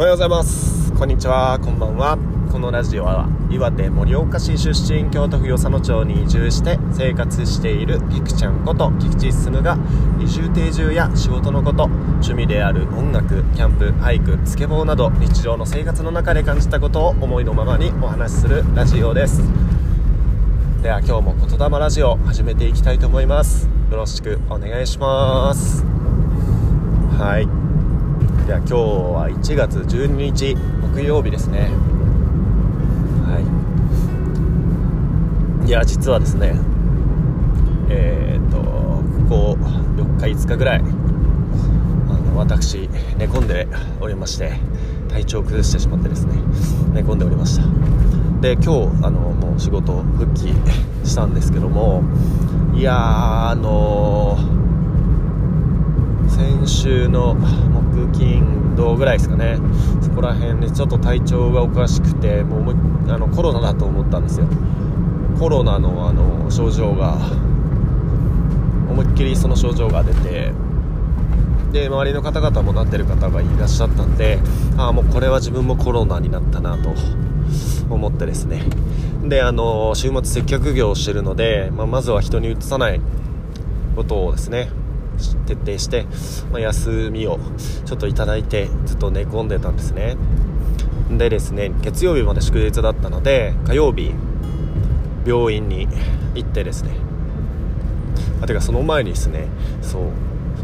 おはようございます。こんにちは。こんばんは。このラジオは岩手盛岡市出身京都府与謝野町に移住して生活しているキクちゃんこと菊池進が移住定住や仕事のこと趣味である音楽キャンプ俳句スケボーなど日常の生活の中で感じたことを思いのままにお話しするラジオです。では今日も言霊ラジオ始めていきたいと思います。よろしくお願いします。はい。では今日は1月12日木曜日ですね。はい。いや実はですねえー、っとここ4日5日ぐらいあの私寝込んでおりまして体調を崩してしまってですね寝込んでおりました。で今日あのもう仕事復帰したんですけどもいやあのー、先週の金土ぐらいですかね。そこら辺でちょっと体調がおかしくてもうあのコロナだと思ったんですよ。コロナのあの症状が。思いっきりその症状が出てで周りの方々もなってる方がいらっしゃったんでああもうこれは自分もコロナになったなと思ってですね。であの週末接客業をしてるので、まあ、まずは人にうつさないことをですね徹底して、まあ、休みをちょっといただいてずっと寝込んでたんですね。でですね月曜日まで祝日だったので火曜日病院に行ってですね。あてかその前にですねそう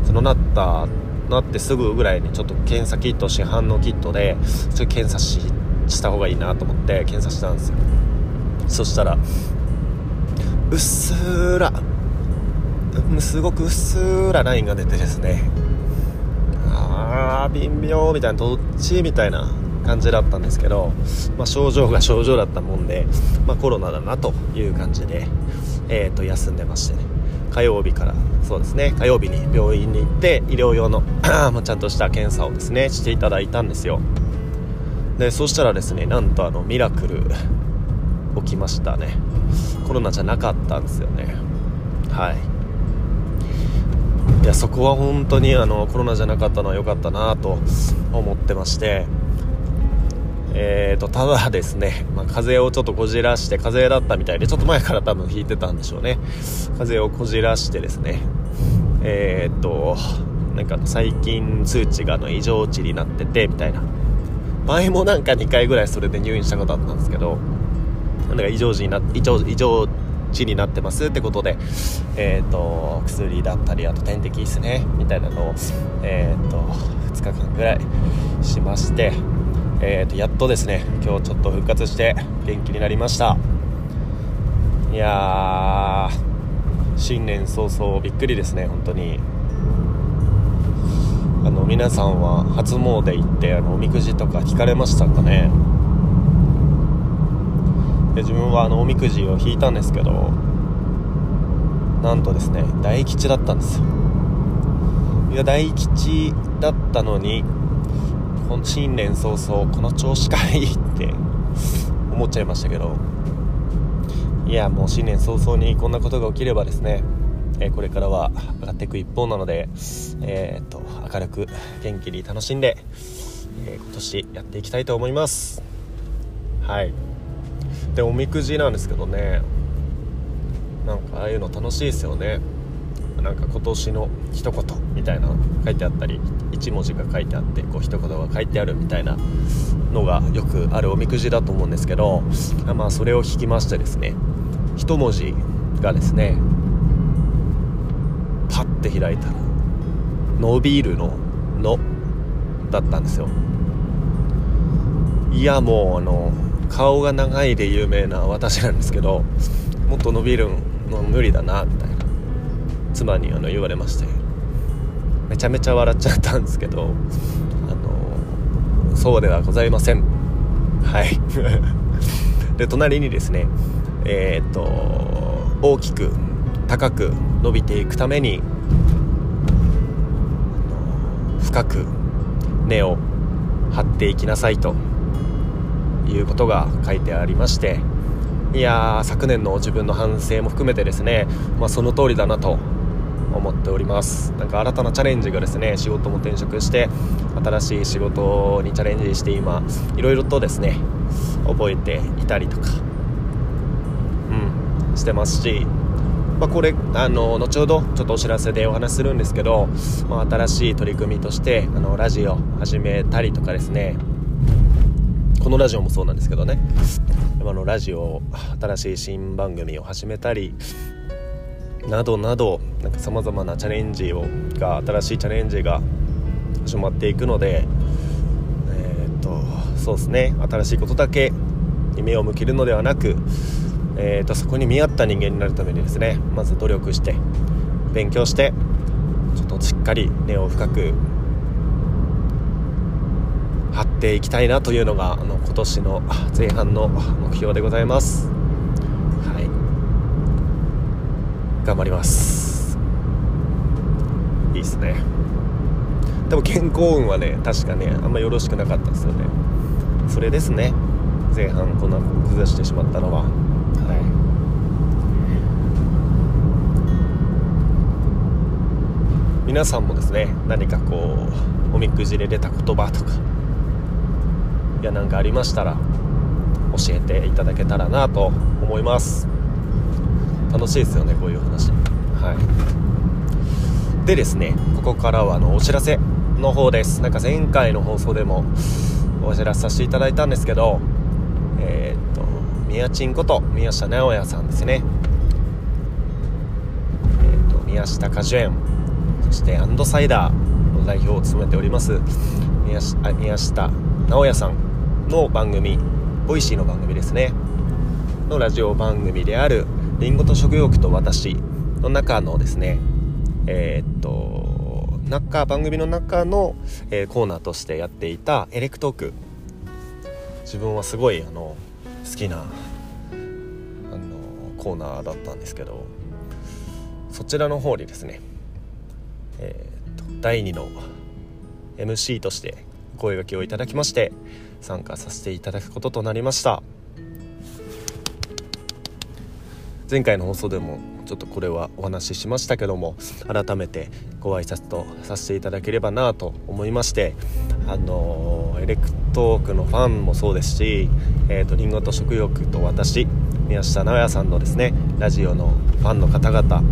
そのなったなってすぐぐらいにちょっと検査キット市販のキットでちょ検査しした方がいいなと思って検査したんですよ。そしたらうっすらすごくうっすらラインが出てですね。あー微妙みたいなどっちみたいな感じだったんですけど、まあ、症状が症状だったもんで、まあ、コロナだなという感じで、えー、と休んでましてね。火曜日からそうですね。火曜日に病院に行って医療用の ちゃんとした検査をですねしていただいたんですよ。でそしたらですねなんとあのミラクル起きましたね。コロナじゃなかったんですよね。はい。いやそこは本当にあのコロナじゃなかったのは良かったなと思ってまして。えーと、ただですね、まあ、風邪をちょっとこじらして風邪だったみたいでちょっと前から多分引いてたんでしょうね。風邪をこじらしてですね。えー、っとなんか最近数値がの異常値になっててみたいな。前もなんか2回ぐらいそれで入院したことあったんですけどなんか異常値にな異常異常値になってますってことで、えーと、薬だったりあと点滴ですねみたいなのを、えーと、2日間ぐらいしまして、えーと、やっとですね今日ちょっと復活して元気になりました。いや新年早々びっくりですね本当に。あの皆さんは初詣行ってあのおみくじとか引かれましたかね？自分はあのおみくじを引いたんですけどなんとですね大吉だったんですよ。いや大吉だったのにこの新年早々この調子かいって思っちゃいましたけど。いやもう新年早々にこんなことが起きればですね、えー、これからは上がっていく一方なので、えー、っと明るく元気に楽しんで、えー、今年やっていきたいと思います。はい。でおみくじなんですけどね。なんかああいうの楽しいですよね。なんか今年の一言みたいな書いてあったり1文字が書いてあってこう一言が書いてあるみたいなのがよくあるおみくじだと思うんですけどまあそれを引きましてですね一文字がですねパッて開いたら「伸びるの「の」だったんですよ。いやもうあの顔が長いで有名な私なんですけどもっと伸びるの無理だなみたいな。妻にあの言われまして。めちゃめちゃ笑っちゃったんですけどあのそうではございません。はい。で隣にですねえー、っと大きく高く伸びていくために深く根を張っていきなさいと。いうことが書いてありましていや昨年の自分の反省も含めてですね、まあ、その通りだなと思っております。なんか新たなチャレンジがですね仕事も転職して新しい仕事にチャレンジして今いろいろとですね覚えていたりとかうんしてますしまあ、これあの後ほどちょっとお知らせでお話しするんですけど、まあ、新しい取り組みとしてあのラジオ始めたりとかですねこのラジオもそうなんですけどね。あのラジオ新しい新番組を始めたりなどなどさまざまなチャレンジをが新しいチャレンジが始まっていくのでえー、っとそうですね。新しいことだけに目を向けるのではなく、えー、っとそこに見合った人間になるためにですねまず努力して勉強してちょっとしっかり根を深くっていきたいなというのがあの今年の前半の目標でございます。はい。頑張ります。いいっすね。でも健康運はね確かねあんまよろしくなかったですよね。それですね。前半こんな崩してしまったのは。はい。皆さんもですね何かこうおみくじで出た言葉とかや何かありましたら教えていただけたらなと思います。楽しいですよねこういう話。はい。でですねここからはあのお知らせの方です。なんか前回の放送でもお知らせさせていただいたんですけどえー、っと宮ちんこと宮下直也さんですね。えー、っと宮下果樹園そしてアンドサイダーの代表を務めております宮下宮下直也さん。の番組ボイシーの番組ですね。のラジオ番組である「りんごと食欲と私」の中のですねえー、っと中番組の中の、えー、コーナーとしてやっていたエレクトーク。自分はすごいあの好きなあのコーナーだったんですけどそちらの方にですねえー、っと第2の MC として声がけをいただきまして参加させていただくこととなりました。前回の放送でもちょっとこれはお話ししましたけども改めてご挨拶とさせていただければなと思いましてあのエレクトークのファンもそうですし、えーと、リンゴと食欲と私宮下直也さんのですねラジオのファンの方々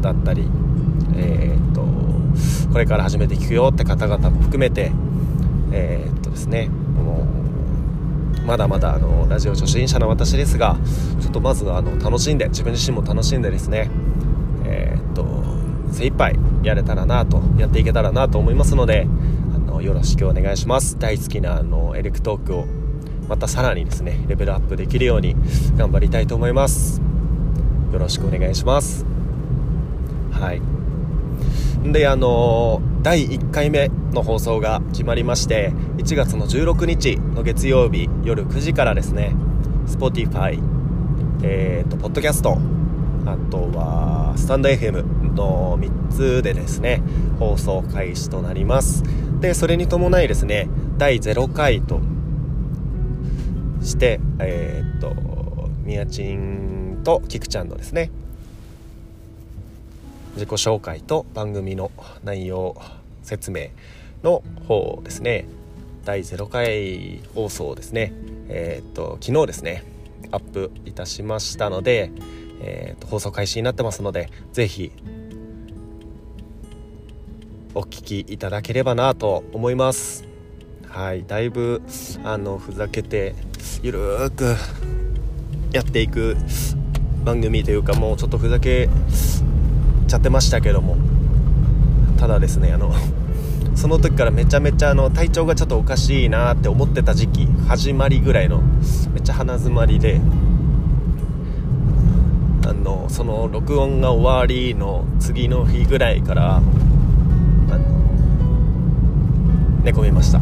だったりえーとこれから始めて聞くよって方々も含めてえー、とですね。もうまだまだあのラジオ初心者の私ですがちょっとまずあの楽しんで自分自身も楽しんでですね。えー、っと精一杯やれたらなとやっていけたらなと思いますのであのよろしくお願いします。大好きなあのエレクトークをまたさらにですねレベルアップできるように頑張りたいと思います。よろしくお願いします。はい。であの第1回目の放送が決まりまして1月の16日の月曜日夜9時からですね Spotify えっ、ー、とポッドキャストあとはスタンド FM の3つでですね放送開始となります。でそれに伴いですね第0回としてえっ、ー、とみやちんときくちゃんのですね自己紹介と番組の内容説明の方ですね。第0回放送ですね。えー、っと昨日ですねアップいたしましたので、えー、っと放送開始になってますので是非お聞きいただければなと思います。はいだいぶあのふざけてゆるーくやっていく番組というかもうちょっとふざけちゃってましたけども。ただですねあの その時からめちゃめちゃあの体調がちょっとおかしいなって思ってた時期始まりぐらいのめっちゃ鼻づまりであのその録音が終わりの次の日ぐらいから寝込みました。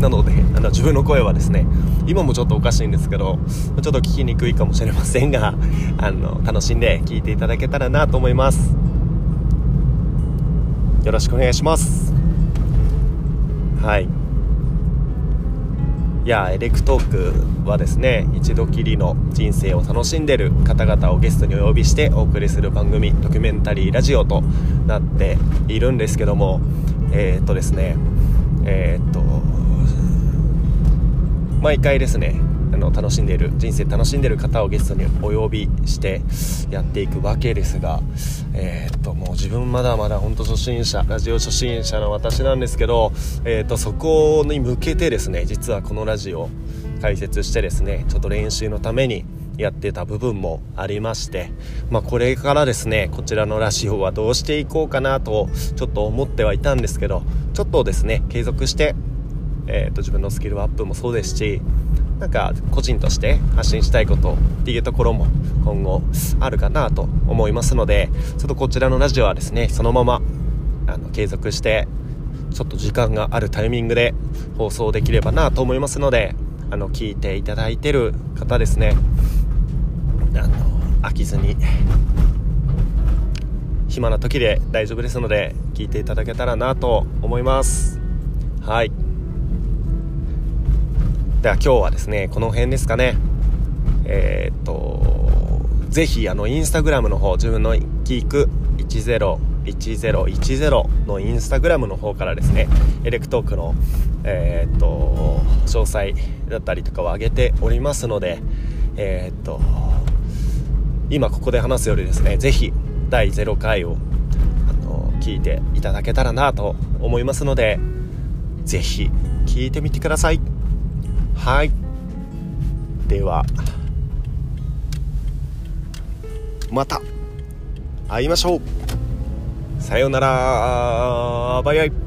なのであの自分の声はですね今もちょっとおかしいんですけどちょっと聞きにくいかもしれませんが あの楽しんで聞いていただけたらなと思います。よろしくお願いします。はい。いやエレクトークはですね一度きりの人生を楽しんでる方々をゲストにお呼びしてお送りする番組ドキュメンタリーラジオとなっているんですけどもえー、っとですねえー、っと毎回ですねあの楽しんでいる人生楽しんでいる方をゲストにお呼びしてやっていくわけですが、えー、っともう自分まだまだ本当初心者ラジオ初心者の私なんですけど、えー、っとそこに向けてですね実はこのラジオ解説してですねちょっと練習のためにやってた部分もありまして、まあ、これからですねこちらのラジオはどうしていこうかなとちょっと思ってはいたんですけどちょっとですね継続して、えー、と自分のスキルアップもそうですしなんか個人として発信したいことっていうところも今後あるかなと思いますのでちょっとこちらのラジオはですねそのままあの継続してちょっと時間があるタイミングで放送できればなと思いますのであの聞いていただいてる方ですねあの飽きずに暇な時で大丈夫ですので聞いていただけたらなと思います。はい。では今日はですねこの辺ですかね。えー、っとぜひあのインスタグラムの方自分の聞く101010のインスタグラムの方からですねエレクトークのえー、っと詳細だったりとかを上げておりますのでえー、っと今ここで話すよりですね是非第0回をあの聞いていただけたらなと思いますので是非聞いてみてください。はい。ではまた会いましょう。さようなら。バイバイ。